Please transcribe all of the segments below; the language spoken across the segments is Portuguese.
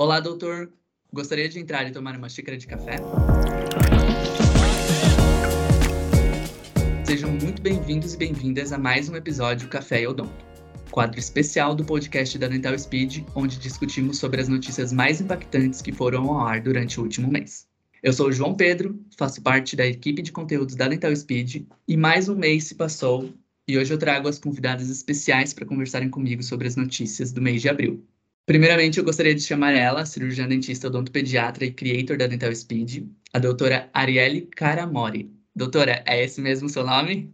Olá, doutor. Gostaria de entrar e tomar uma xícara de café? Sejam muito bem-vindos e bem-vindas a mais um episódio Café e Odonto, quadro especial do podcast da Dental Speed, onde discutimos sobre as notícias mais impactantes que foram ao ar durante o último mês. Eu sou o João Pedro, faço parte da equipe de conteúdos da Dental Speed e mais um mês se passou e hoje eu trago as convidadas especiais para conversarem comigo sobre as notícias do mês de abril. Primeiramente, eu gostaria de chamar ela, cirurgiã dentista odontopediatra e creator da Dental Speed, a doutora Arielle Caramori. Doutora, é esse mesmo seu nome?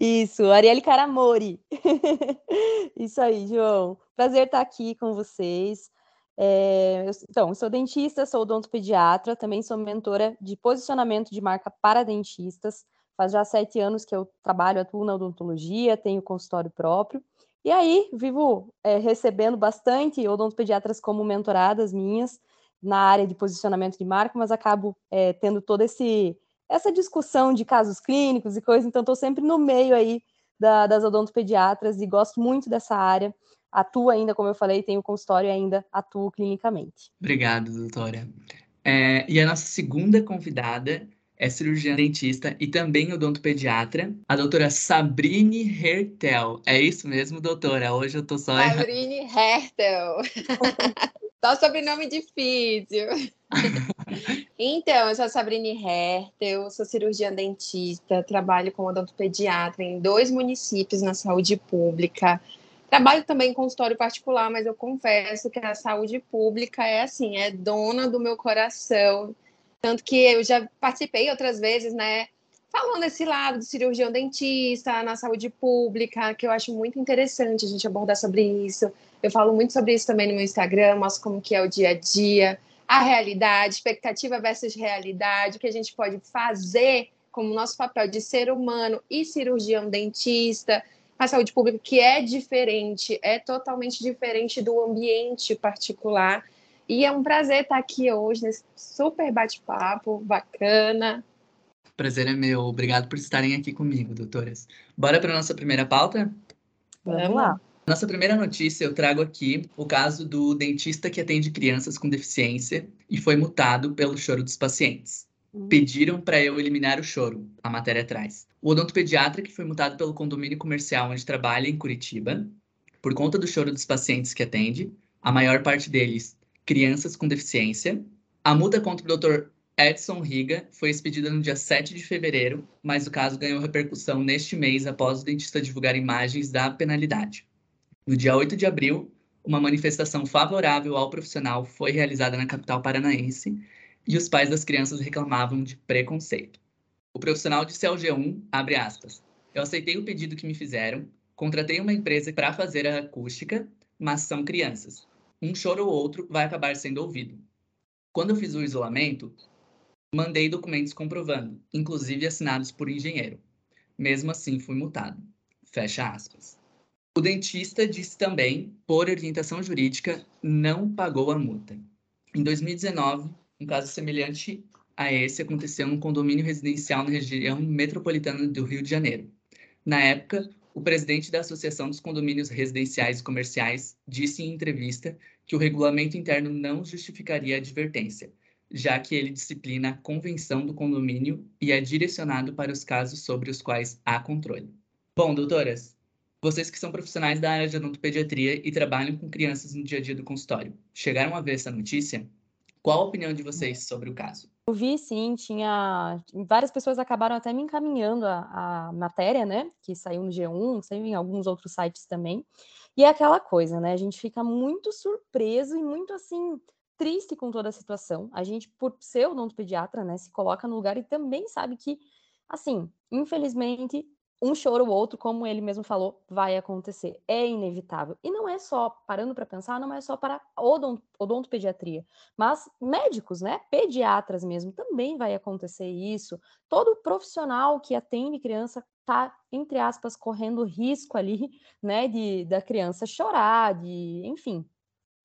Isso, Arielle Caramori. Isso aí, João. Prazer estar aqui com vocês. É, eu, então, sou dentista, sou odontopediatra, também sou mentora de posicionamento de marca para dentistas. Faz já sete anos que eu trabalho, atuo na odontologia, tenho consultório próprio. E aí, vivo é, recebendo bastante odontopediatras como mentoradas minhas na área de posicionamento de marca, mas acabo é, tendo toda esse, essa discussão de casos clínicos e coisas, então estou sempre no meio aí da, das odontopediatras e gosto muito dessa área. Atuo ainda, como eu falei, tenho consultório e ainda atuo clinicamente. Obrigado, doutora. É, e a nossa segunda convidada é cirurgiã dentista e também odontopediatra, a doutora Sabrine Hertel. É isso mesmo, doutora? Hoje eu tô só... Sabrine Hertel. só sobrenome difícil. então, eu sou a Sabrine Hertel, sou cirurgiã dentista, trabalho como odontopediatra em dois municípios na saúde pública. Trabalho também em consultório particular, mas eu confesso que a saúde pública é assim, é dona do meu coração. Tanto que eu já participei outras vezes, né? Falando desse lado de cirurgião dentista, na saúde pública, que eu acho muito interessante a gente abordar sobre isso. Eu falo muito sobre isso também no meu Instagram, mostro como que é o dia a dia, a realidade, expectativa versus realidade, o que a gente pode fazer como nosso papel de ser humano e cirurgião dentista, a saúde pública, que é diferente, é totalmente diferente do ambiente particular e é um prazer estar aqui hoje nesse super bate-papo bacana. Prazer é meu. Obrigado por estarem aqui comigo, doutoras. Bora para nossa primeira pauta? Vamos lá. Nossa primeira notícia, eu trago aqui o caso do dentista que atende crianças com deficiência e foi multado pelo choro dos pacientes. Uhum. Pediram para eu eliminar o choro, a matéria traz. O odontopediatra que foi multado pelo condomínio comercial onde trabalha em Curitiba, por conta do choro dos pacientes que atende, a maior parte deles crianças com deficiência. A multa contra o Dr. Edson Riga foi expedida no dia 7 de fevereiro, mas o caso ganhou repercussão neste mês após o dentista divulgar imagens da penalidade. No dia 8 de abril, uma manifestação favorável ao profissional foi realizada na capital paranaense e os pais das crianças reclamavam de preconceito. O profissional disse ao G1, abre aspas, eu aceitei o pedido que me fizeram, contratei uma empresa para fazer a acústica, mas são crianças um choro ou outro vai acabar sendo ouvido. Quando eu fiz o isolamento, mandei documentos comprovando, inclusive assinados por engenheiro. Mesmo assim, fui multado. Fecha aspas. O dentista disse também, por orientação jurídica, não pagou a multa. Em 2019, um caso semelhante a esse aconteceu num condomínio residencial na região metropolitana do Rio de Janeiro. Na época, o presidente da Associação dos Condomínios Residenciais e Comerciais disse em entrevista que o regulamento interno não justificaria a advertência, já que ele disciplina a convenção do condomínio e é direcionado para os casos sobre os quais há controle. Bom, doutoras, vocês que são profissionais da área de odontopediatria e trabalham com crianças no dia a dia do consultório, chegaram a ver essa notícia? Qual a opinião de vocês sobre o caso? Eu vi, sim, tinha. Várias pessoas acabaram até me encaminhando a, a matéria, né? Que saiu no G1, saiu em alguns outros sites também. E é aquela coisa, né? A gente fica muito surpreso e muito assim triste com toda a situação. A gente, por ser odontopediatra, né, se coloca no lugar e também sabe que, assim, infelizmente, um choro ou outro, como ele mesmo falou, vai acontecer. É inevitável. E não é só, parando para pensar, não é só para odont odontopediatria, mas médicos, né? Pediatras mesmo, também vai acontecer isso. Todo profissional que atende criança tá, entre aspas, correndo risco ali, né, de da criança chorar, de, enfim.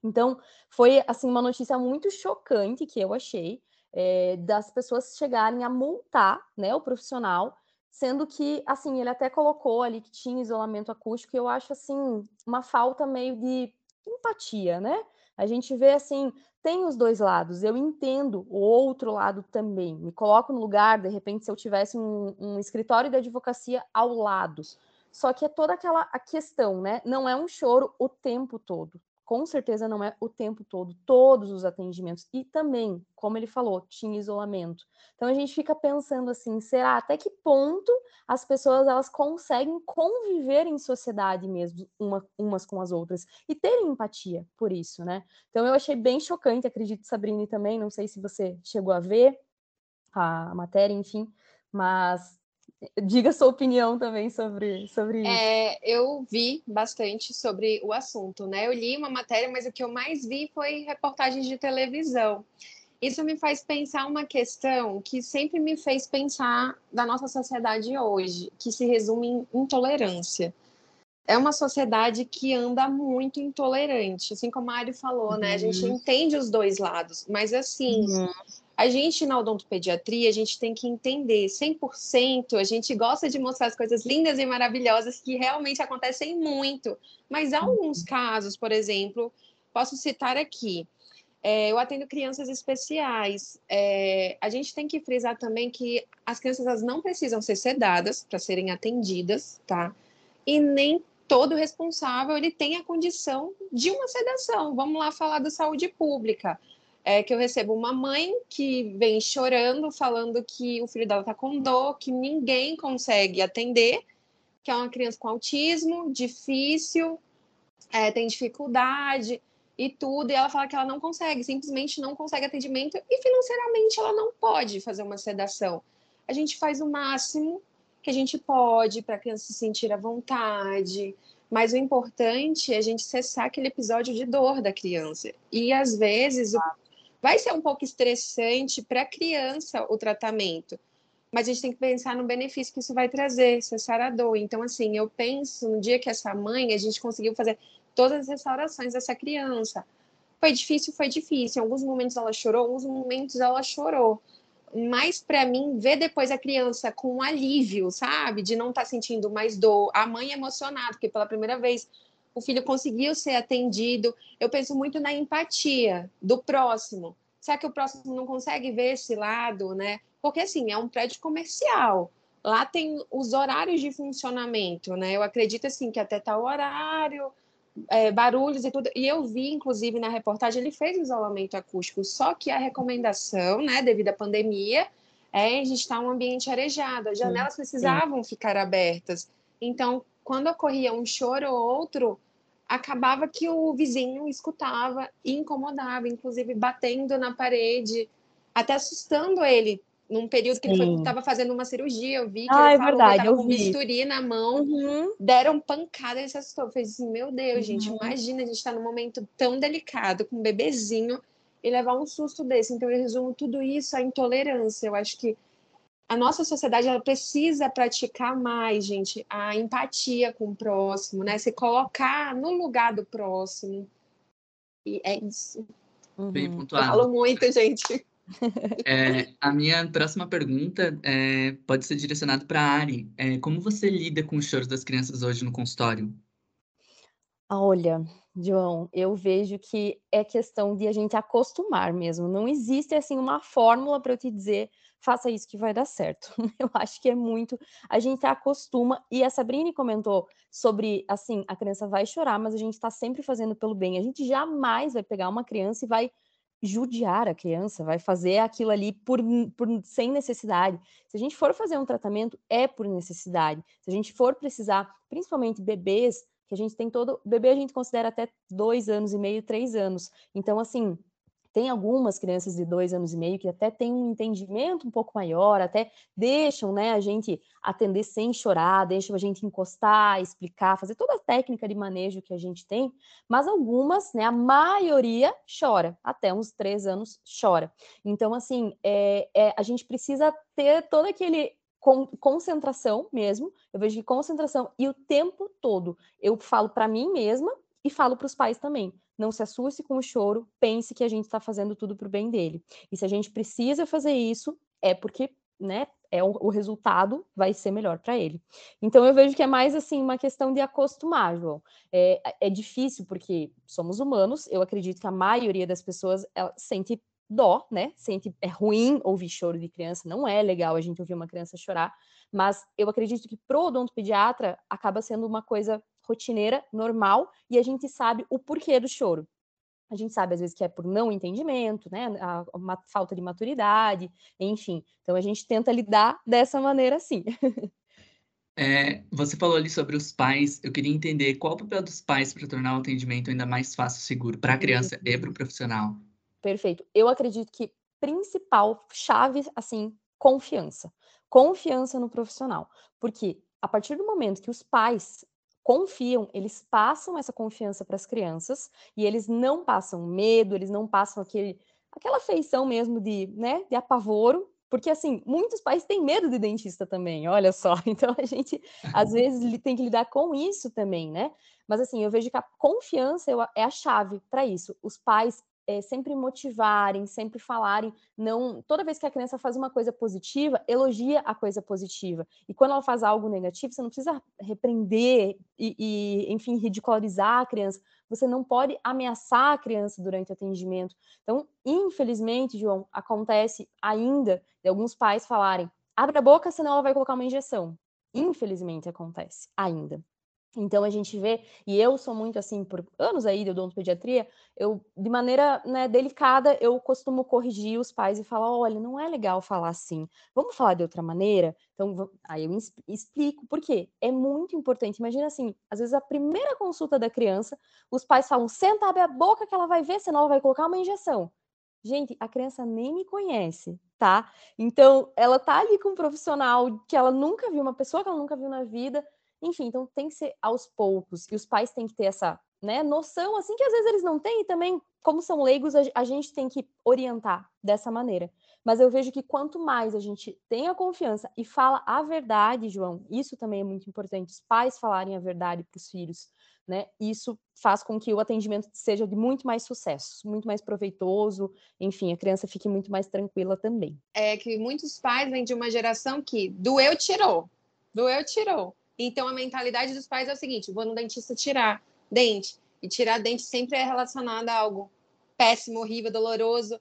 Então, foi assim uma notícia muito chocante que eu achei é, das pessoas chegarem a multar, né, o profissional sendo que, assim, ele até colocou ali que tinha isolamento acústico, e eu acho, assim, uma falta meio de empatia, né? A gente vê assim, tem os dois lados, eu entendo o outro lado também. Me coloco no lugar, de repente, se eu tivesse um, um escritório de advocacia ao lado. Só que é toda aquela a questão, né? Não é um choro o tempo todo com certeza não é o tempo todo, todos os atendimentos. E também, como ele falou, tinha isolamento. Então a gente fica pensando assim, será até que ponto as pessoas elas conseguem conviver em sociedade mesmo, uma, umas com as outras, e terem empatia por isso, né? Então eu achei bem chocante, acredito, Sabrina também, não sei se você chegou a ver a matéria, enfim, mas diga sua opinião também sobre, sobre isso. É, eu vi bastante sobre o assunto, né? Eu li uma matéria, mas o que eu mais vi foi reportagens de televisão. Isso me faz pensar uma questão que sempre me fez pensar da nossa sociedade hoje, que se resume em intolerância. É uma sociedade que anda muito intolerante, assim como a Ari falou, né? A gente uhum. entende os dois lados, mas assim, uhum. A gente, na odontopediatria, a gente tem que entender 100%, a gente gosta de mostrar as coisas lindas e maravilhosas que realmente acontecem muito, mas há alguns casos, por exemplo, posso citar aqui, é, eu atendo crianças especiais. É, a gente tem que frisar também que as crianças elas não precisam ser sedadas para serem atendidas, tá? E nem todo responsável ele tem a condição de uma sedação. Vamos lá falar da saúde pública é que eu recebo uma mãe que vem chorando, falando que o filho dela está com dor, que ninguém consegue atender, que é uma criança com autismo, difícil, é, tem dificuldade e tudo, e ela fala que ela não consegue, simplesmente não consegue atendimento e financeiramente ela não pode fazer uma sedação. A gente faz o máximo que a gente pode para a criança se sentir à vontade, mas o importante é a gente cessar aquele episódio de dor da criança. E às vezes o Vai ser um pouco estressante para a criança o tratamento, mas a gente tem que pensar no benefício que isso vai trazer, cessar a dor. Então, assim, eu penso no dia que essa mãe, a gente conseguiu fazer todas as restaurações dessa criança. Foi difícil, foi difícil. Em alguns momentos ela chorou, em alguns momentos ela chorou. Mas para mim, ver depois a criança com um alívio, sabe? De não estar tá sentindo mais dor, a mãe emocionada, porque pela primeira vez o filho conseguiu ser atendido. Eu penso muito na empatia do próximo. Será que o próximo não consegue ver esse lado, né? Porque assim, é um prédio comercial. Lá tem os horários de funcionamento, né? Eu acredito assim que até tal horário, é, barulhos e tudo. E eu vi, inclusive, na reportagem, ele fez isolamento acústico, só que a recomendação, né, devido à pandemia, é a gente estar tá um ambiente arejado. As janelas sim, precisavam ficar abertas. Então, quando ocorria um choro ou outro, acabava que o vizinho escutava e incomodava, inclusive batendo na parede, até assustando ele. Num período que Sim. ele estava fazendo uma cirurgia, eu vi que ah, ele é falou verdade, que com vi. bisturi na mão, uhum. deram pancada, ele se assustou. Eu falei assim, meu Deus, uhum. gente, imagina, a gente está num momento tão delicado, com um bebezinho, e levar um susto desse. Então, eu resumo tudo isso à intolerância. Eu acho que a nossa sociedade ela precisa praticar mais, gente, a empatia com o próximo, né? Se colocar no lugar do próximo. E é isso. Bem uhum. pontuado. Eu falo muito, gente. É, a minha próxima pergunta é, pode ser direcionada para a Ari. É, como você lida com os choros das crianças hoje no consultório? Olha, João, eu vejo que é questão de a gente acostumar mesmo. Não existe assim uma fórmula para eu te dizer faça isso que vai dar certo. Eu acho que é muito. A gente acostuma, e a Sabrine comentou sobre assim: a criança vai chorar, mas a gente está sempre fazendo pelo bem. A gente jamais vai pegar uma criança e vai judiar a criança, vai fazer aquilo ali por, por sem necessidade. Se a gente for fazer um tratamento, é por necessidade. Se a gente for precisar, principalmente bebês, que a gente tem todo. Bebê a gente considera até dois anos e meio, três anos. Então, assim, tem algumas crianças de dois anos e meio que até têm um entendimento um pouco maior, até deixam né, a gente atender sem chorar, deixam a gente encostar, explicar, fazer toda a técnica de manejo que a gente tem, mas algumas, né, a maioria chora, até uns três anos chora. Então, assim, é, é, a gente precisa ter todo aquele concentração mesmo. Eu vejo que concentração e o tempo todo eu falo para mim mesma e falo para os pais também não se assuste com o choro, pense que a gente está fazendo tudo para o bem dele. E se a gente precisa fazer isso, é porque né, é o, o resultado vai ser melhor para ele. Então eu vejo que é mais assim uma questão de acostumar, João. É, é difícil porque somos humanos. Eu acredito que a maioria das pessoas sente dó, né? Sente é ruim ouvir choro de criança, não é legal a gente ouvir uma criança chorar, mas eu acredito que pro odontopediatra acaba sendo uma coisa rotineira, normal, e a gente sabe o porquê do choro. A gente sabe, às vezes, que é por não entendimento, né? A, uma falta de maturidade, enfim. Então, a gente tenta lidar dessa maneira, sim. É, você falou ali sobre os pais. Eu queria entender qual o papel dos pais para tornar o atendimento ainda mais fácil e seguro para a criança e para o profissional. Perfeito. Eu acredito que principal chave, assim, confiança. Confiança no profissional. Porque a partir do momento que os pais confiam, eles passam essa confiança para as crianças e eles não passam medo, eles não passam aquele, aquela feição mesmo de, né, de apavoro, porque assim, muitos pais têm medo de dentista também, olha só. Então a gente às vezes tem que lidar com isso também, né? Mas assim, eu vejo que a confiança é a chave para isso. Os pais é, sempre motivarem, sempre falarem, não, toda vez que a criança faz uma coisa positiva, elogia a coisa positiva. E quando ela faz algo negativo, você não precisa repreender e, e enfim, ridicularizar a criança. Você não pode ameaçar a criança durante o atendimento. Então, infelizmente, João, acontece ainda de alguns pais falarem: "Abra a boca, senão ela vai colocar uma injeção". Infelizmente acontece ainda. Então a gente vê, e eu sou muito assim, por anos aí de odontopediatria, eu, de maneira né, delicada, eu costumo corrigir os pais e falar: olha, não é legal falar assim, vamos falar de outra maneira? Então, aí eu explico por quê. É muito importante. Imagina assim, às vezes a primeira consulta da criança, os pais falam: senta, abre a boca que ela vai ver, senão ela vai colocar uma injeção. Gente, a criança nem me conhece, tá? Então, ela tá ali com um profissional que ela nunca viu, uma pessoa que ela nunca viu na vida enfim, então tem que ser aos poucos, e os pais têm que ter essa né, noção, assim, que às vezes eles não têm, e também, como são leigos, a, gente tem que orientar dessa maneira. Mas eu vejo que quanto mais a gente tem a confiança e fala a verdade, João, isso também é muito importante, os pais falarem a verdade para os filhos, né? Isso faz com que o atendimento seja de muito mais sucesso, muito mais proveitoso, enfim, a criança fique muito mais tranquila também. É que muitos pais vêm de uma geração que doeu, tirou, doeu, tirou. Então, a mentalidade dos pais é o seguinte: vou no dentista tirar dente. E tirar dente sempre é relacionado a algo péssimo, horrível, doloroso.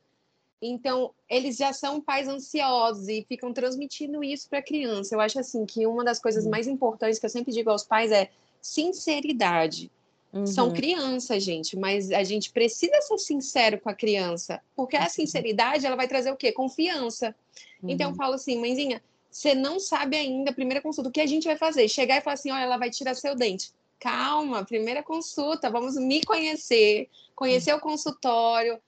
Então, eles já são pais ansiosos e ficam transmitindo isso para a criança. Eu acho assim que uma das coisas mais importantes que eu sempre digo aos pais é sinceridade. Uhum. São crianças, gente, mas a gente precisa ser sincero com a criança, porque a sinceridade ela vai trazer o quê? Confiança. Uhum. Então eu uhum. falo assim, mãezinha, você não sabe ainda, primeira consulta, o que a gente vai fazer? Chegar e falar assim: olha, ela vai tirar seu dente. Calma, primeira consulta, vamos me conhecer, conhecer o consultório,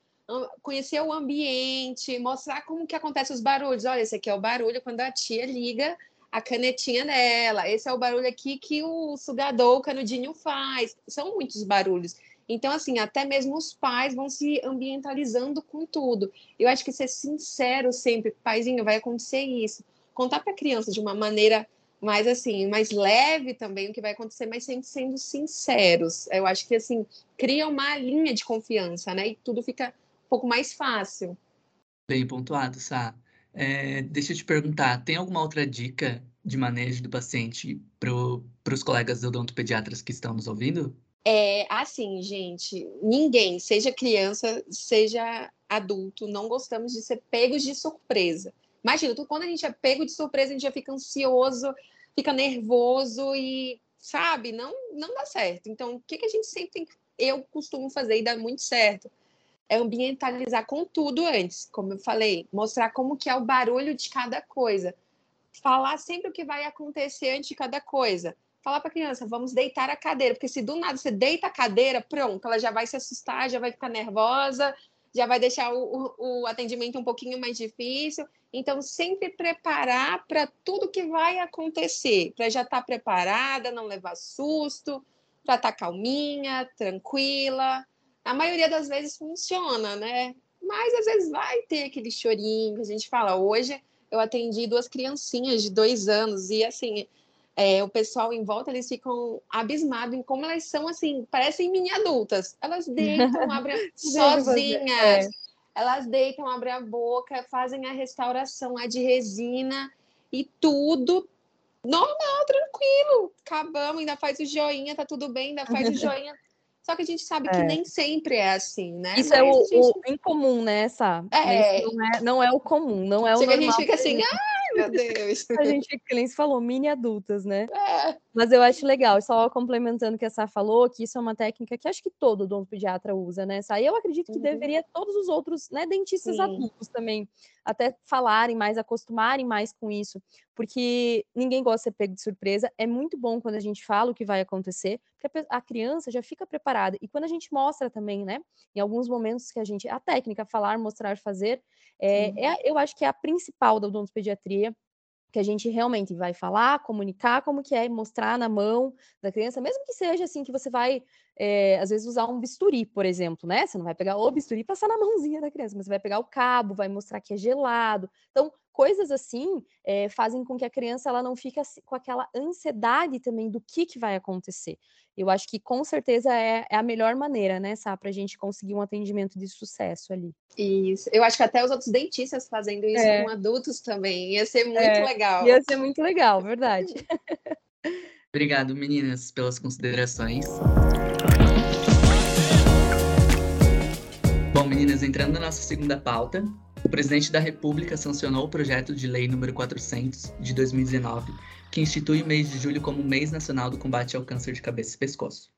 conhecer o ambiente, mostrar como que acontece os barulhos. Olha, esse aqui é o barulho quando a tia liga a canetinha dela. Esse é o barulho aqui que o sugador, o canudinho faz. São muitos barulhos. Então, assim, até mesmo os pais vão se ambientalizando com tudo. Eu acho que ser sincero sempre, paizinho, vai acontecer isso contar para a criança de uma maneira mais assim, mais leve também o que vai acontecer, mas sempre sendo sinceros. Eu acho que assim, cria uma linha de confiança, né? E tudo fica um pouco mais fácil. Bem pontuado, Sá. É, deixa eu te perguntar, tem alguma outra dica de manejo do paciente para os colegas odontopediatras que estão nos ouvindo? É assim, gente, ninguém, seja criança, seja adulto, não gostamos de ser pegos de surpresa. Imagina, tu, quando a gente é pego de surpresa, a gente já fica ansioso, fica nervoso e, sabe, não, não dá certo. Então, o que, que a gente sempre tem que. Eu costumo fazer e dá muito certo. É ambientalizar com tudo antes, como eu falei, mostrar como que é o barulho de cada coisa. Falar sempre o que vai acontecer antes de cada coisa. Falar para a criança, vamos deitar a cadeira, porque se do nada você deita a cadeira, pronto, ela já vai se assustar, já vai ficar nervosa, já vai deixar o, o, o atendimento um pouquinho mais difícil. Então, sempre preparar para tudo que vai acontecer, para já estar tá preparada, não levar susto, para estar tá calminha, tranquila. A maioria das vezes funciona, né? Mas às vezes vai ter aquele chorinho que a gente fala. Hoje eu atendi duas criancinhas de dois anos e assim é, o pessoal em volta eles ficam abismados em como elas são assim, parecem mini adultas. Elas deitam, abrem sozinhas. É. elas deitam, abrem a boca, fazem a restauração lá de resina e tudo normal, tranquilo. Acabamos, ainda faz o joinha, tá tudo bem, ainda faz o joinha. Só que a gente sabe é. que nem sempre é assim, né? Isso Mas é o, gente... o incomum, né, Sá? É. Não é, não é o comum, não é o Chega normal. a gente fica assim, ah, meu Deus. A gente, que nem se falou, mini adultas, né? É. Mas eu acho legal, só complementando o que a Sá falou, que isso é uma técnica que acho que todo odontopediatra usa, né? Sá? E eu acredito que uhum. deveria todos os outros, né, dentistas Sim. adultos também, até falarem mais, acostumarem mais com isso, porque ninguém gosta de ser pego de surpresa. É muito bom quando a gente fala o que vai acontecer, porque a criança já fica preparada. E quando a gente mostra também, né, em alguns momentos que a gente, a técnica, falar, mostrar, fazer, é, é, eu acho que é a principal da odontopediatria, que a gente realmente vai falar, comunicar como que é, mostrar na mão da criança, mesmo que seja assim, que você vai, é, às vezes, usar um bisturi, por exemplo, né? Você não vai pegar o bisturi e passar na mãozinha da criança, mas você vai pegar o cabo, vai mostrar que é gelado. Então, coisas assim é, fazem com que a criança ela não fique assim, com aquela ansiedade também do que, que vai acontecer. Eu acho que com certeza é, é a melhor maneira, né, Sá, para a gente conseguir um atendimento de sucesso ali. Isso. Eu acho que até os outros dentistas fazendo isso é. com adultos também. Ia ser muito é, legal. Ia ser muito legal, verdade. Obrigado, meninas, pelas considerações. Bom, meninas, entrando na nossa segunda pauta, o presidente da República sancionou o projeto de lei número 400 de 2019, que institui o mês de julho como mês nacional do combate ao câncer de cabeça e pescoço.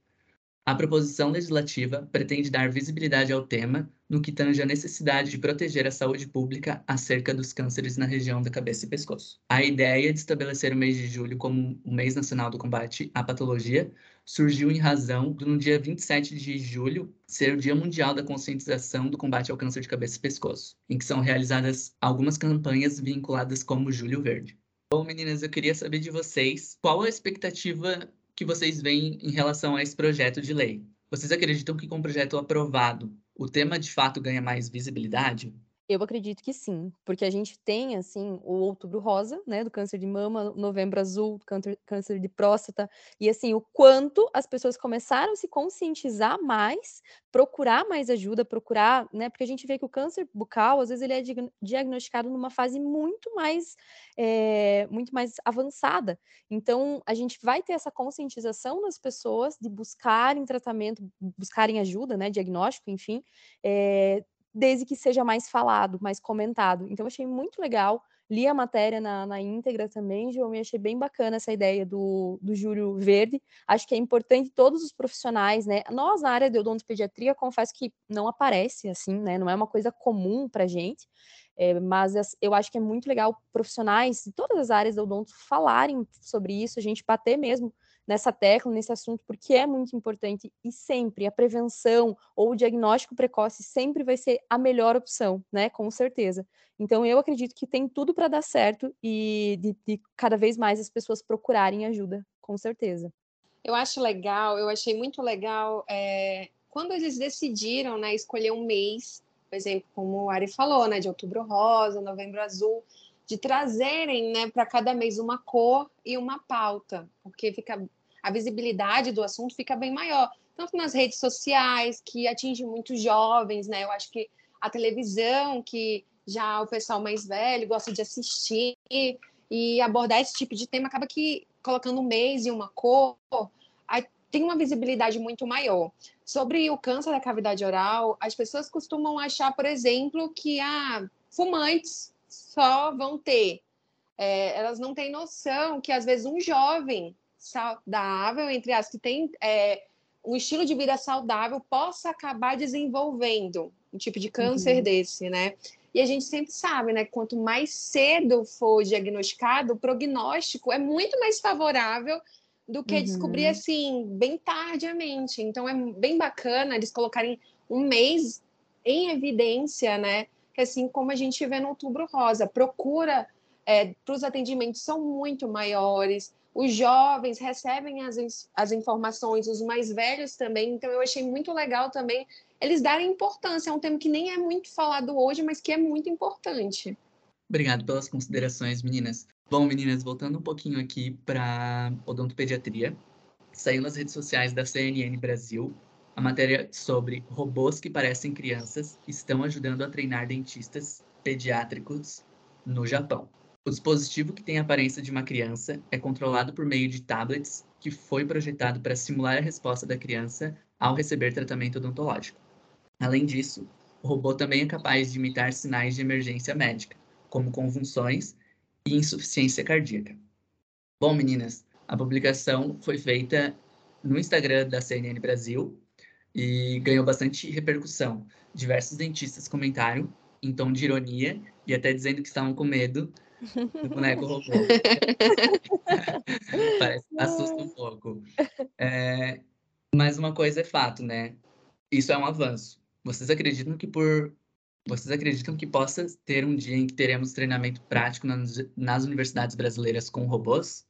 A proposição legislativa pretende dar visibilidade ao tema no que tange a necessidade de proteger a saúde pública acerca dos cânceres na região da cabeça e pescoço. A ideia de estabelecer o mês de julho como o mês nacional do combate à patologia surgiu em razão do no dia 27 de julho ser o Dia Mundial da Conscientização do Combate ao Câncer de Cabeça e Pescoço, em que são realizadas algumas campanhas vinculadas como Julho Verde. Bom, meninas, eu queria saber de vocês qual a expectativa que vocês veem em relação a esse projeto de lei. Vocês acreditam que com o projeto aprovado, o tema de fato ganha mais visibilidade? Eu acredito que sim, porque a gente tem, assim, o outubro rosa, né, do câncer de mama, novembro azul, câncer, câncer de próstata, e, assim, o quanto as pessoas começaram a se conscientizar mais, procurar mais ajuda, procurar, né, porque a gente vê que o câncer bucal, às vezes, ele é diagnosticado numa fase muito mais, é, muito mais avançada. Então, a gente vai ter essa conscientização das pessoas de buscarem tratamento, buscarem ajuda, né, diagnóstico, enfim, é, desde que seja mais falado, mais comentado. Então, achei muito legal. Li a matéria na, na íntegra também, João, e achei bem bacana essa ideia do, do Júlio Verde. Acho que é importante todos os profissionais, né? Nós, na área de odontopediatria, confesso que não aparece assim, né? Não é uma coisa comum para gente. É, mas eu acho que é muito legal profissionais de todas as áreas do odonto falarem sobre isso, a gente bater mesmo nessa tecla, nesse assunto, porque é muito importante e sempre a prevenção ou o diagnóstico precoce sempre vai ser a melhor opção, né? Com certeza. Então, eu acredito que tem tudo para dar certo e de, de cada vez mais as pessoas procurarem ajuda, com certeza. Eu acho legal, eu achei muito legal é, quando eles decidiram, né, escolher um mês, por exemplo, como o Ari falou, né, de outubro rosa, novembro azul, de trazerem, né, para cada mês uma cor e uma pauta, porque fica a visibilidade do assunto fica bem maior, tanto nas redes sociais, que atinge muitos jovens, né? Eu acho que a televisão, que já o pessoal mais velho gosta de assistir e abordar esse tipo de tema, acaba que colocando um mês e uma cor, tem uma visibilidade muito maior. Sobre o câncer da cavidade oral, as pessoas costumam achar, por exemplo, que ah, fumantes só vão ter. É, elas não têm noção que, às vezes, um jovem saudável, entre as que tem é, um estilo de vida saudável, possa acabar desenvolvendo um tipo de câncer uhum. desse, né? E a gente sempre sabe, né? Quanto mais cedo for diagnosticado, o prognóstico é muito mais favorável do que uhum. descobrir assim, bem tardiamente. Então é bem bacana eles colocarem um mês em evidência, né? Assim como a gente vê no outubro rosa, procura é, para os atendimentos são muito maiores, os jovens recebem as, as informações, os mais velhos também. Então, eu achei muito legal também eles darem importância. É um tema que nem é muito falado hoje, mas que é muito importante. Obrigado pelas considerações, meninas. Bom, meninas, voltando um pouquinho aqui para odontopediatria, saiu nas redes sociais da CNN Brasil a matéria sobre robôs que parecem crianças estão ajudando a treinar dentistas pediátricos no Japão. O dispositivo que tem a aparência de uma criança é controlado por meio de tablets que foi projetado para simular a resposta da criança ao receber tratamento odontológico. Além disso, o robô também é capaz de imitar sinais de emergência médica, como convulsões e insuficiência cardíaca. Bom, meninas, a publicação foi feita no Instagram da CNN Brasil e ganhou bastante repercussão. Diversos dentistas comentaram em tom de ironia e até dizendo que estavam com medo do boneco robô. Parece assusta um pouco. É, mas uma coisa é fato, né? Isso é um avanço. Vocês acreditam que por vocês acreditam que possa ter um dia em que teremos treinamento prático nas, nas universidades brasileiras com robôs?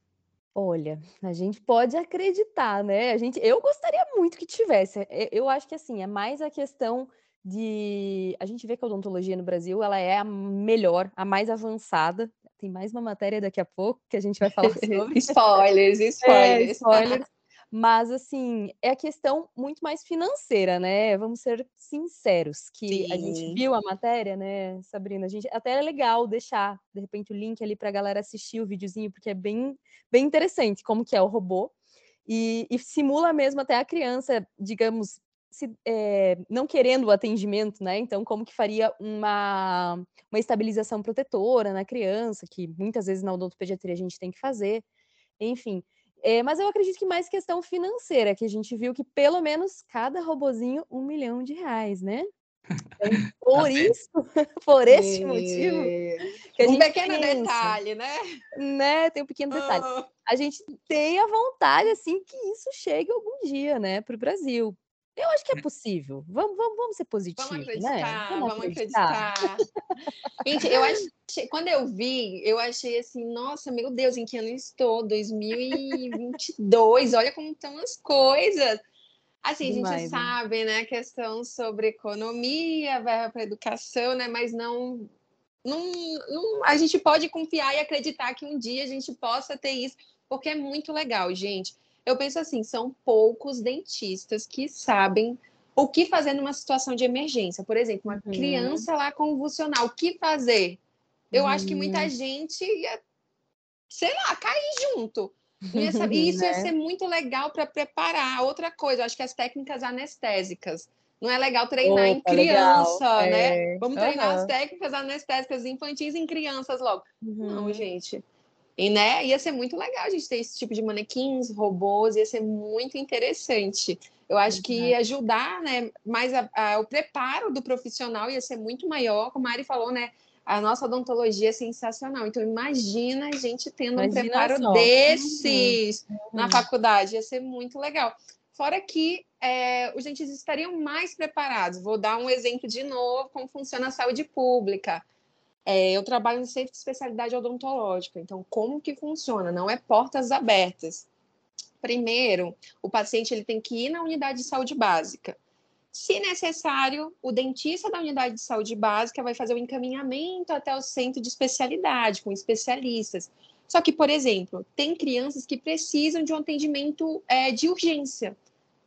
Olha, a gente pode acreditar, né? A gente, eu gostaria muito que tivesse. Eu acho que assim, é mais a questão de a gente vê que a odontologia no Brasil, ela é a melhor, a mais avançada. Tem mais uma matéria daqui a pouco que a gente vai falar sobre. spoilers, spoilers. É, spoilers. Mas, assim, é a questão muito mais financeira, né? Vamos ser sinceros, que Sim. a gente viu a matéria, né, Sabrina? A gente até é legal deixar, de repente, o link ali para a galera assistir o videozinho, porque é bem, bem interessante como que é o robô. E, e simula mesmo até a criança, digamos, se, é, não querendo o atendimento, né? Então, como que faria uma, uma estabilização protetora na criança, que muitas vezes na odontopediatria a gente tem que fazer. Enfim, é, mas eu acredito que mais questão financeira, que a gente viu que pelo menos cada robozinho um milhão de reais, né? Então, por tá isso, por esse motivo. Que um pequeno pensa, detalhe, né? Né? Tem um pequeno detalhe. Oh. A gente tem a vontade, assim, que isso chegue algum dia, né, para o Brasil. Eu acho que é possível. Vamos, vamos, vamos ser positivos, vamos né? acreditar, né? Vamos, vamos acreditar. acreditar. Gente, eu achei, quando eu vi, eu achei assim, nossa, meu Deus, em que ano estou? 2022, olha como estão as coisas. Assim, Demais, a gente né? sabe, né, questão sobre economia, verba para educação, né, mas não, não, não, a gente pode confiar e acreditar que um dia a gente possa ter isso, porque é muito legal, gente. Eu penso assim, são poucos dentistas que sabem o que fazer numa situação de emergência. Por exemplo, uma uhum. criança lá convulsional, o que fazer? Eu uhum. acho que muita uhum. gente ia, sei lá, cair junto. Ia saber, e isso ia né? ser muito legal para preparar. Outra coisa, eu acho que as técnicas anestésicas. Não é legal treinar Opa, em criança, legal. né? É. Vamos treinar uhum. as técnicas anestésicas infantis em crianças logo. Uhum. Não, gente. E, né, ia ser muito legal a gente ter esse tipo de manequins, robôs, ia ser muito interessante. Eu acho que ia ajudar, né, mais a, a, o preparo do profissional ia ser muito maior, como a Mari falou, né, a nossa odontologia é sensacional. Então, imagina a gente tendo imagina um preparo só. desses uhum. na faculdade, ia ser muito legal. Fora que é, os dentistas estariam mais preparados. Vou dar um exemplo de novo, como funciona a saúde pública. É, eu trabalho no centro de especialidade odontológica, então como que funciona? Não é portas abertas. Primeiro, o paciente ele tem que ir na unidade de saúde básica. Se necessário, o dentista da unidade de saúde básica vai fazer o encaminhamento até o centro de especialidade, com especialistas. Só que, por exemplo, tem crianças que precisam de um atendimento é, de urgência.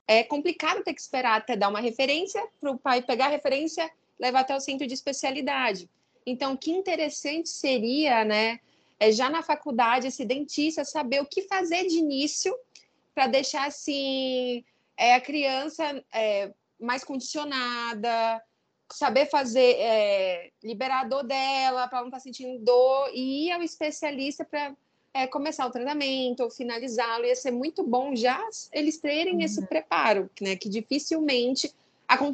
É complicado ter que esperar até dar uma referência para o pai pegar a referência, levar até o centro de especialidade. Então, que interessante seria, né, é, já na faculdade, esse dentista saber o que fazer de início para deixar, assim, é, a criança é, mais condicionada, saber fazer é, liberador dela, para não estar tá sentindo dor, e ir ao especialista para é, começar o treinamento ou finalizá-lo. Ia ser muito bom já eles terem uhum. esse preparo, né? Que dificilmente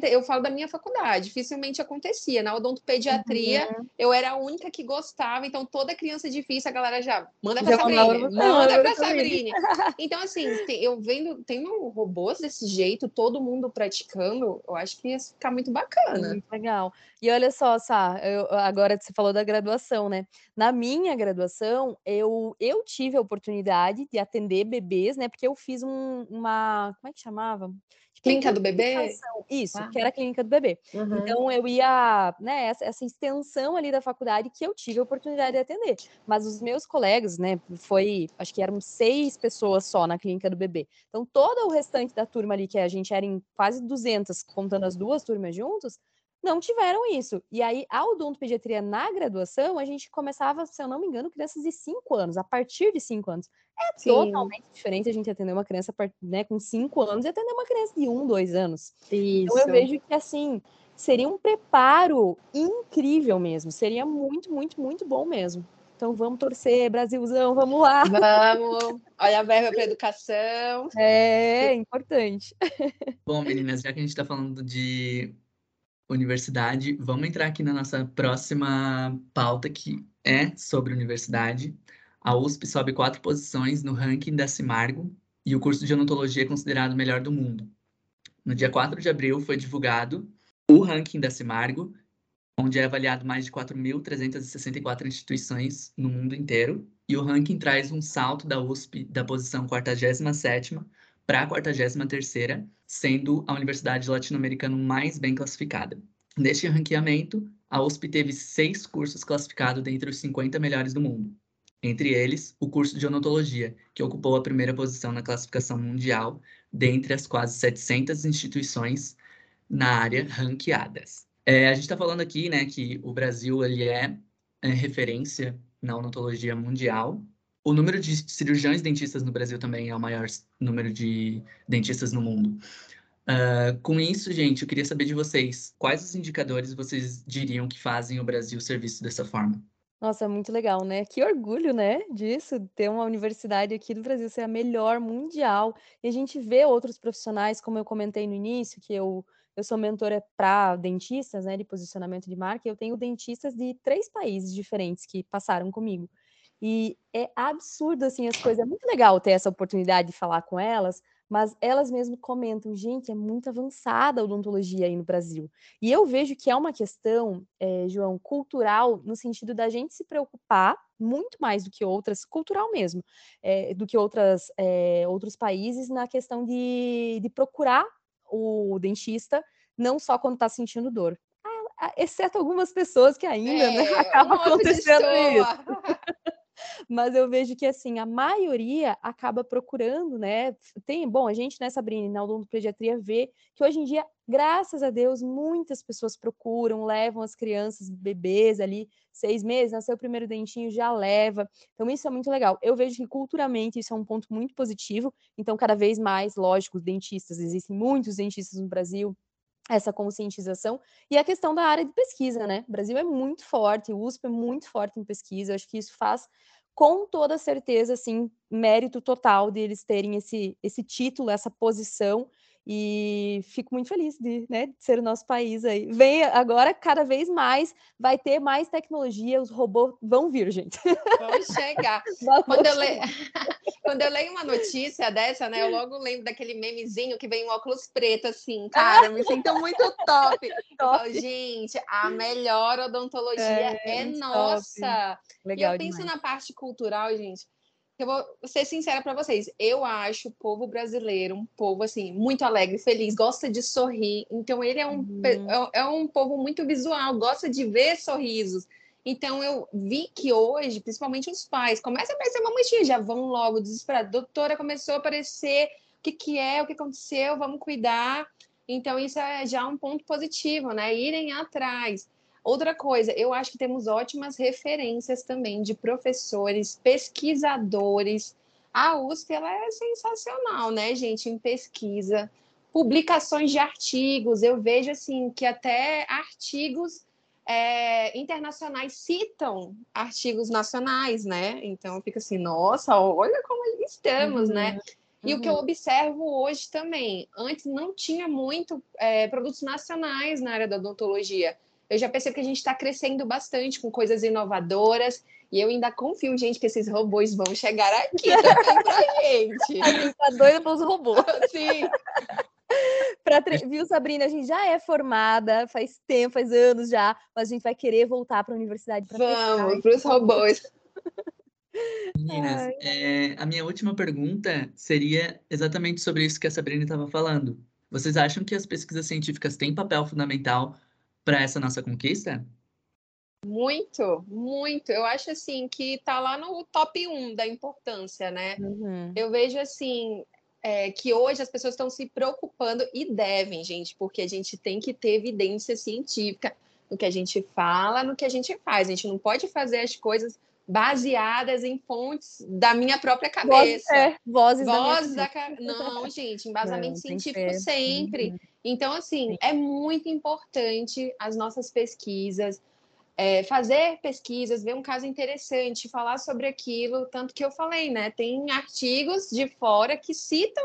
eu falo da minha faculdade, dificilmente acontecia. Na odontopediatria, uhum. eu era a única que gostava, então toda criança difícil, a galera já manda pra Sabrina, manda pra Sabrina. Então, assim, eu vendo, tendo robôs desse jeito, todo mundo praticando, eu acho que ia ficar muito bacana. Muito legal. E olha só, Sá, eu, agora você falou da graduação, né? Na minha graduação, eu, eu tive a oportunidade de atender bebês, né? Porque eu fiz um, uma. Como é que chamava? Clínica do bebê? Isso, ah. que era a clínica do bebê. Uhum. Então eu ia, né, essa, essa, extensão ali da faculdade que eu tive a oportunidade de atender. Mas os meus colegas, né, foi, acho que eram seis pessoas só na clínica do bebê. Então todo o restante da turma ali, que a gente era em quase 200, contando as duas turmas juntos, não tiveram isso. E aí, a odontopediatria na graduação, a gente começava, se eu não me engano, crianças de 5 anos, a partir de 5 anos. É Sim. totalmente diferente a gente atender uma criança né, com 5 anos e atender uma criança de 1, um, 2 anos. Isso. Então, eu vejo que, assim, seria um preparo incrível mesmo. Seria muito, muito, muito bom mesmo. Então vamos torcer, Brasilzão, vamos lá. Vamos. Olha a verba para educação. É, importante. Bom, meninas, já que a gente está falando de universidade. Vamos entrar aqui na nossa próxima pauta, que é sobre universidade. A USP sobe quatro posições no ranking da Cimargo e o curso de odontologia é considerado o melhor do mundo. No dia 4 de abril foi divulgado o ranking da Cimargo, onde é avaliado mais de 4.364 instituições no mundo inteiro, e o ranking traz um salto da USP da posição 47ª para a 43ª, sendo a universidade latino-americana mais bem classificada. Neste ranqueamento, a USP teve seis cursos classificados dentre os 50 melhores do mundo. Entre eles, o curso de odontologia, que ocupou a primeira posição na classificação mundial, dentre as quase 700 instituições na área ranqueadas. É, a gente está falando aqui né, que o Brasil ele é, é referência na odontologia mundial, o número de cirurgiões dentistas no Brasil também é o maior número de dentistas no mundo. Uh, com isso, gente, eu queria saber de vocês, quais os indicadores vocês diriam que fazem o Brasil ser visto dessa forma? Nossa, muito legal, né? Que orgulho, né, disso, ter uma universidade aqui do Brasil ser a melhor mundial. E a gente vê outros profissionais, como eu comentei no início, que eu, eu sou mentora para dentistas, né, de posicionamento de marca, e eu tenho dentistas de três países diferentes que passaram comigo. E é absurdo, assim, as coisas. É muito legal ter essa oportunidade de falar com elas, mas elas mesmo comentam, gente, é muito avançada a odontologia aí no Brasil. E eu vejo que é uma questão, é, João, cultural, no sentido da gente se preocupar muito mais do que outras, cultural mesmo, é, do que outras, é, outros países, na questão de, de procurar o dentista, não só quando está sentindo dor. Ah, exceto algumas pessoas que ainda né, acaba acontecendo isso. Mas eu vejo que, assim, a maioria acaba procurando, né? Tem, bom, a gente, né, Sabrina, na odontopediatria vê que hoje em dia, graças a Deus, muitas pessoas procuram, levam as crianças, bebês ali, seis meses, nasceu o primeiro dentinho, já leva. Então, isso é muito legal. Eu vejo que culturalmente isso é um ponto muito positivo. Então, cada vez mais, lógico, dentistas, existem muitos dentistas no Brasil, essa conscientização e a questão da área de pesquisa, né? O Brasil é muito forte, o USP é muito forte em pesquisa, acho que isso faz com toda certeza, assim, mérito total de eles terem esse, esse título, essa posição e fico muito feliz de, né, de ser o nosso país aí. Vem agora, cada vez mais, vai ter mais tecnologia, os robôs vão vir, gente. Vão chegar. quando, eu le... quando eu leio uma notícia dessa, né, eu logo lembro daquele memezinho que vem um óculos preto, assim, cara, me sinto muito top. top. gente, a melhor odontologia é, é nossa. Legal e eu penso demais. na parte cultural, gente eu vou ser sincera para vocês. Eu acho o povo brasileiro um povo assim muito alegre, feliz, gosta de sorrir. Então ele é um uhum. é, é um povo muito visual, gosta de ver sorrisos. Então eu vi que hoje, principalmente os pais, começa a aparecer uma manchinha, já vão logo desesperados. Doutora começou a aparecer, o que que é, o que aconteceu, vamos cuidar. Então isso é já um ponto positivo, né? Irem atrás. Outra coisa, eu acho que temos ótimas referências também de professores, pesquisadores. A USP ela é sensacional, né, gente, em pesquisa, publicações de artigos. Eu vejo assim que até artigos é, internacionais citam artigos nacionais, né? Então fica assim, nossa, olha como estamos, né? uhum. né? E uhum. o que eu uhum. observo hoje também, antes não tinha muito é, produtos nacionais na área da odontologia eu já percebo que a gente está crescendo bastante com coisas inovadoras. E eu ainda confio, gente, que esses robôs vão chegar aqui também pra gente. A gente tá doida pelos robôs. Sim. pra tre... Viu, Sabrina? A gente já é formada faz tempo, faz anos já, mas a gente vai querer voltar para a universidade para Vamos, para os robôs. Meninas, é, a minha última pergunta seria exatamente sobre isso que a Sabrina estava falando. Vocês acham que as pesquisas científicas têm papel fundamental para essa nossa conquista? Muito, muito. Eu acho assim que está lá no top 1 da importância, né? Uhum. Eu vejo assim é, que hoje as pessoas estão se preocupando e devem, gente, porque a gente tem que ter evidência científica no que a gente fala, no que a gente faz. A gente não pode fazer as coisas baseadas em fontes da minha própria cabeça. é, vozes, vozes da, da Não, gente, embasamento não, científico sempre. Uhum. Então, assim, Sim. é muito importante as nossas pesquisas, é, fazer pesquisas, ver um caso interessante, falar sobre aquilo, tanto que eu falei, né? Tem artigos de fora que citam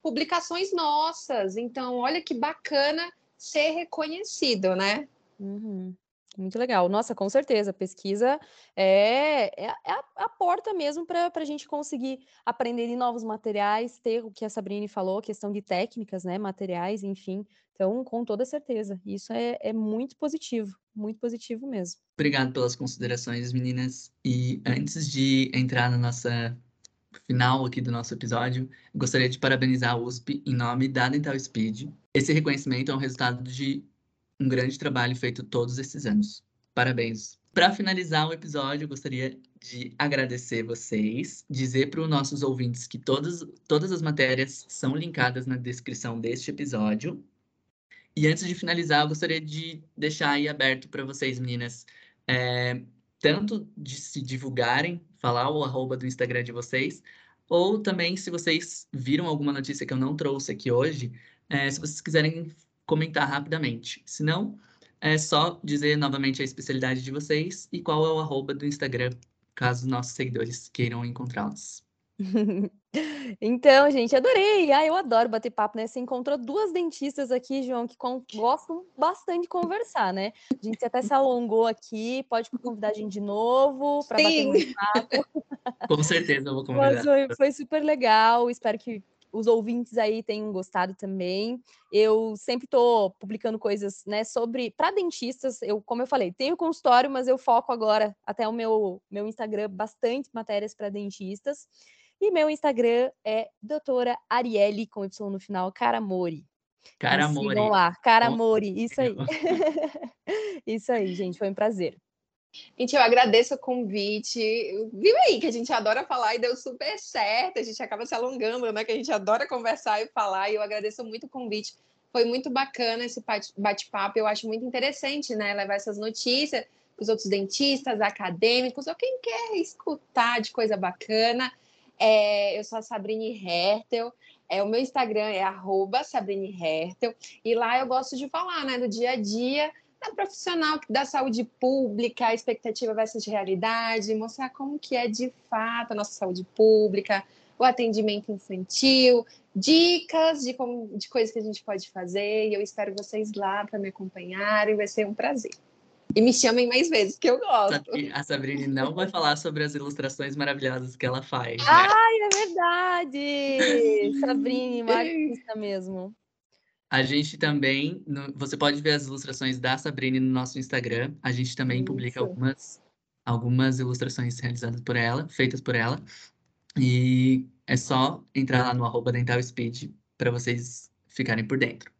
publicações nossas. Então, olha que bacana ser reconhecido, né? Uhum. Muito legal. Nossa, com certeza. Pesquisa é, é, é a, a, porta mesmo para a gente conseguir aprender em novos materiais, ter o que a Sabrine falou, questão de técnicas, né? Materiais, enfim. Então, com toda certeza. Isso é, é muito positivo, muito positivo mesmo. Obrigado pelas considerações, meninas. E antes de entrar na nossa final aqui do nosso episódio, gostaria de parabenizar a USP em nome da Dental Speed. Esse reconhecimento é um resultado de um grande trabalho feito todos esses anos. Parabéns. Para finalizar o episódio, eu gostaria de agradecer vocês, dizer para os nossos ouvintes que todas, todas as matérias são linkadas na descrição deste episódio. E antes de finalizar, eu gostaria de deixar aí aberto para vocês, meninas, é, tanto de se divulgarem, falar o arroba do Instagram de vocês, ou também se vocês viram alguma notícia que eu não trouxe aqui hoje, é, se vocês quiserem comentar rapidamente. Se não, é só dizer novamente a especialidade de vocês e qual é o arroba do Instagram, caso nossos seguidores queiram encontrá-los. Então, gente, adorei. Ah, eu adoro bater papo, né? Você encontrou duas dentistas aqui, João, que gostam bastante de conversar, né? A gente até se alongou aqui, pode convidar a gente de novo para bater um papo. Com certeza eu vou convidar. Mas foi, foi super legal. Espero que os ouvintes aí tenham gostado também. Eu sempre estou publicando coisas, né, sobre para dentistas. Eu, como eu falei, tenho consultório, mas eu foco agora até o meu meu Instagram bastante matérias para dentistas. E meu Instagram é doutora Arielle com Y no final, Caramori. Caramori. Vamos lá, Caramori, isso aí. isso aí, gente, foi um prazer. Gente, eu agradeço o convite. Viu aí que a gente adora falar e deu super certo. A gente acaba se alongando, né? Que a gente adora conversar e falar. E eu agradeço muito o convite. Foi muito bacana esse bate-papo. Eu acho muito interessante, né? Levar essas notícias para os outros dentistas, acadêmicos, ou quem quer escutar de coisa bacana. É, eu sou a Sabrine Hertel. É, o meu Instagram é arroba Sabrine Hertel. E lá eu gosto de falar, né? Do dia a dia a profissional da saúde pública, a expectativa versus realidade, mostrar como que é de fato a nossa saúde pública, o atendimento infantil, dicas de, como, de coisas que a gente pode fazer. E eu espero vocês lá para me acompanharem, vai ser um prazer. E me chamem mais vezes, que eu gosto. A Sabrina não vai falar sobre as ilustrações maravilhosas que ela faz. Né? Ai, é verdade! Sabrina, artista mesmo. A gente também, no, você pode ver as ilustrações da Sabrina no nosso Instagram. A gente também Isso. publica algumas, algumas ilustrações realizadas por ela, feitas por ela. E é só entrar lá no arroba Dental Speed para vocês ficarem por dentro.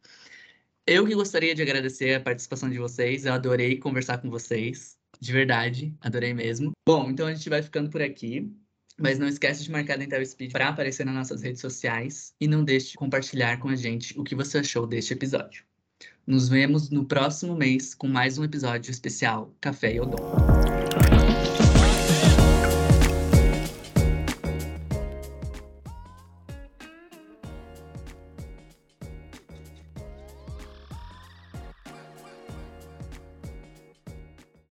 Eu que gostaria de agradecer a participação de vocês. Eu adorei conversar com vocês. De verdade, adorei mesmo. Bom, então a gente vai ficando por aqui. Mas não esquece de marcar Dental Speed para aparecer nas nossas redes sociais e não deixe de compartilhar com a gente o que você achou deste episódio. Nos vemos no próximo mês com mais um episódio especial Café e Odon.